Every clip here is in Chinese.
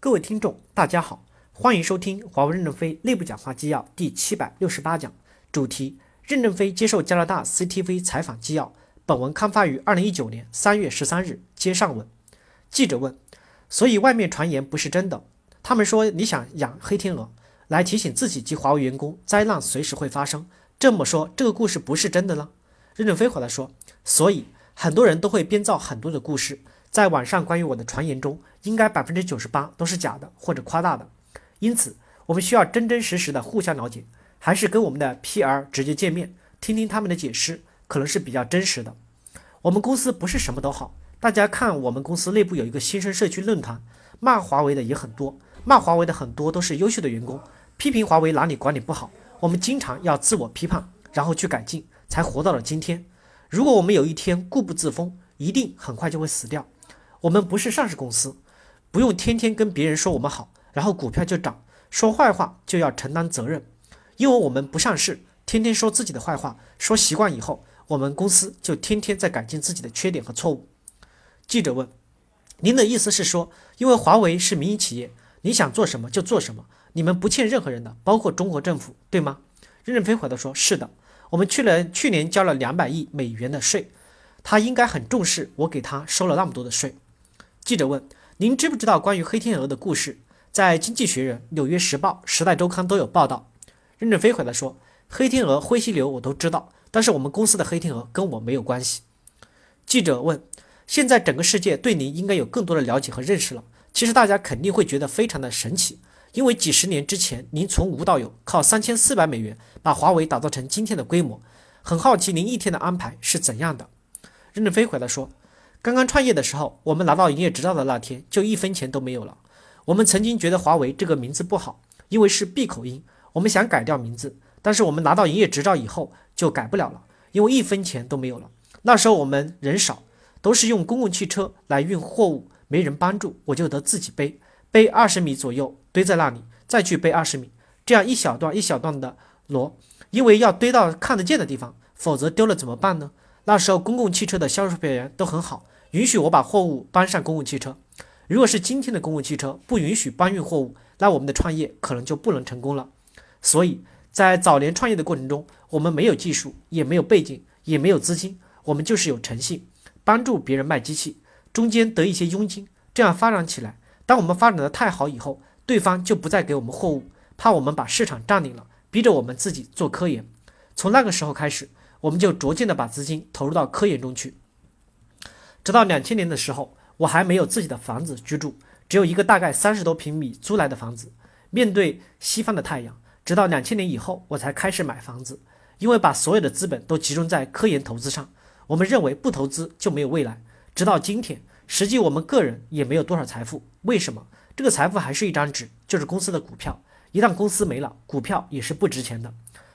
各位听众，大家好，欢迎收听华为任正非内部讲话纪要第七百六十八讲，主题：任正非接受加拿大 CTV 采访纪要。本文刊发于二零一九年三月十三日。接上文，记者问：所以外面传言不是真的？他们说你想养黑天鹅，来提醒自己及华为员工，灾难随时会发生。这么说，这个故事不是真的了？任正非回答说：所以很多人都会编造很多的故事。在网上关于我的传言中，应该百分之九十八都是假的或者夸大的，因此我们需要真真实实的互相了解，还是跟我们的 PR 直接见面，听听他们的解释，可能是比较真实的。我们公司不是什么都好，大家看我们公司内部有一个新生社区论坛，骂华为的也很多，骂华为的很多都是优秀的员工，批评华为哪里管理不好，我们经常要自我批判，然后去改进，才活到了今天。如果我们有一天固步自封，一定很快就会死掉。我们不是上市公司，不用天天跟别人说我们好，然后股票就涨；说坏话就要承担责任，因为我们不上市，天天说自己的坏话，说习惯以后，我们公司就天天在改进自己的缺点和错误。记者问：“您的意思是说，因为华为是民营企业，你想做什么就做什么，你们不欠任何人的，包括中国政府，对吗？”任正非回答说：“是的，我们去年去年交了两百亿美元的税，他应该很重视我给他收了那么多的税。”记者问：“您知不知道关于黑天鹅的故事？在《经济学人》《纽约时报》《时代周刊》都有报道。”任正非回答说：“黑天鹅、灰犀牛我都知道，但是我们公司的黑天鹅跟我没有关系。”记者问：“现在整个世界对您应该有更多的了解和认识了，其实大家肯定会觉得非常的神奇，因为几十年之前您从无到有，靠三千四百美元把华为打造成今天的规模，很好奇您一天的安排是怎样的？”任正非回答说。刚刚创业的时候，我们拿到营业执照的那天就一分钱都没有了。我们曾经觉得华为这个名字不好，因为是闭口音，我们想改掉名字。但是我们拿到营业执照以后就改不了了，因为一分钱都没有了。那时候我们人少，都是用公共汽车来运货物，没人帮助，我就得自己背，背二十米左右堆在那里，再去背二十米，这样一小段一小段的摞，因为要堆到看得见的地方，否则丢了怎么办呢？那时候公共汽车的销售人员都很好，允许我把货物搬上公共汽车。如果是今天的公共汽车不允许搬运货物，那我们的创业可能就不能成功了。所以在早年创业的过程中，我们没有技术，也没有背景，也没有资金，我们就是有诚信，帮助别人卖机器，中间得一些佣金，这样发展起来。当我们发展的太好以后，对方就不再给我们货物，怕我们把市场占领了，逼着我们自己做科研。从那个时候开始。我们就逐渐的把资金投入到科研中去，直到两千年的时候，我还没有自己的房子居住，只有一个大概三十多平米租来的房子，面对西方的太阳。直到两千年以后，我才开始买房子，因为把所有的资本都集中在科研投资上，我们认为不投资就没有未来。直到今天，实际我们个人也没有多少财富，为什么？这个财富还是一张纸，就是公司的股票。一旦公司没了，股票也是不值钱的。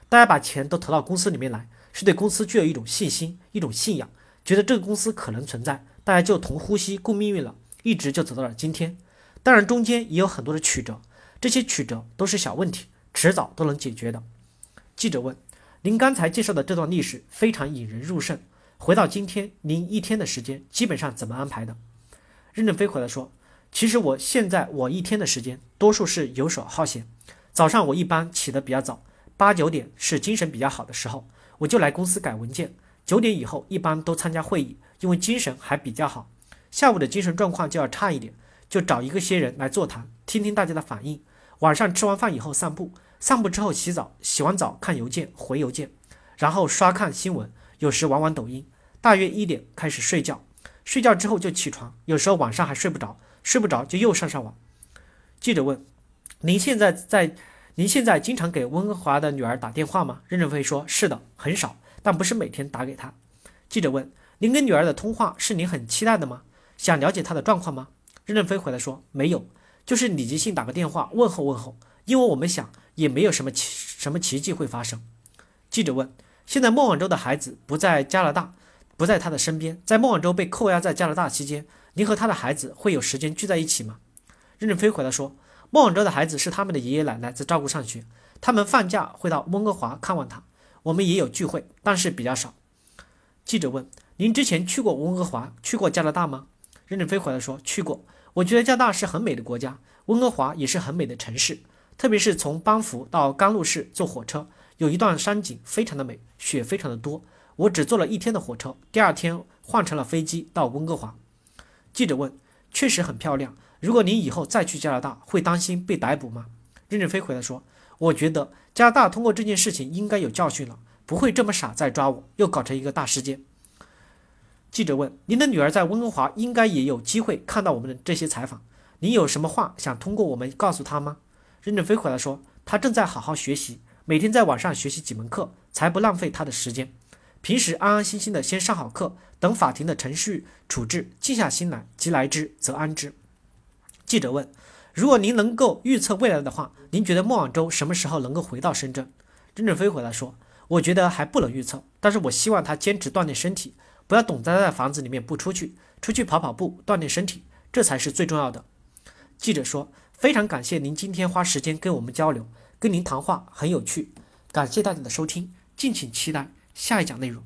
大家把钱都投到公司里面来。是对公司具有一种信心、一种信仰，觉得这个公司可能存在，大家就同呼吸共命运了，一直就走到了今天。当然，中间也有很多的曲折，这些曲折都是小问题，迟早都能解决的。记者问：“您刚才介绍的这段历史非常引人入胜，回到今天，您一天的时间基本上怎么安排的？”任正非回来说：“其实我现在我一天的时间，多数是游手好闲。早上我一般起得比较早，八九点是精神比较好的时候。”我就来公司改文件，九点以后一般都参加会议，因为精神还比较好。下午的精神状况就要差一点，就找一个些人来座谈，听听大家的反应。晚上吃完饭以后散步，散步之后洗澡，洗完澡看邮件回邮件，然后刷看新闻，有时玩玩抖音。大约一点开始睡觉，睡觉之后就起床，有时候晚上还睡不着，睡不着就又上上网。记者问：“您现在在？”您现在经常给温哥华的女儿打电话吗？任正非说：“是的，很少，但不是每天打给她。”记者问：“您跟女儿的通话是您很期待的吗？想了解她的状况吗？”任正非回来说：“没有，就是礼节性打个电话问候问候，因为我们想也没有什么奇什么奇迹会发生。”记者问：“现在孟晚舟的孩子不在加拿大，不在他的身边，在孟晚舟被扣押在加拿大期间，您和他的孩子会有时间聚在一起吗？”任正非回答说。孟晚舟的孩子是他们的爷爷奶奶在照顾上学，他们放假会到温哥华看望他。我们也有聚会，但是比较少。记者问：“您之前去过温哥华，去过加拿大吗？”任正非回来说：“去过。我觉得加拿大是很美的国家，温哥华也是很美的城市，特别是从班夫到甘露市坐火车，有一段山景非常的美，雪非常的多。我只坐了一天的火车，第二天换成了飞机到温哥华。记者问：“确实很漂亮。如果您以后再去加拿大，会担心被逮捕吗？”任正非回答说：“我觉得加拿大通过这件事情应该有教训了，不会这么傻再抓我，又搞成一个大事件。”记者问：“您的女儿在温哥华应该也有机会看到我们的这些采访，您有什么话想通过我们告诉她吗？”任正非回答说：“她正在好好学习，每天在网上学习几门课，才不浪费她的时间。平时安安心心的先上好课，等法庭的程序处置，静下心来，即来之则安之。”记者问：“如果您能够预测未来的话，您觉得莫晚舟什么时候能够回到深圳？”任正非回答说：“我觉得还不能预测，但是我希望他坚持锻炼身体。”不要总待在房子里面不出去，出去跑跑步，锻炼身体，这才是最重要的。记者说：“非常感谢您今天花时间跟我们交流，跟您谈话很有趣，感谢大家的收听，敬请期待下一讲内容。”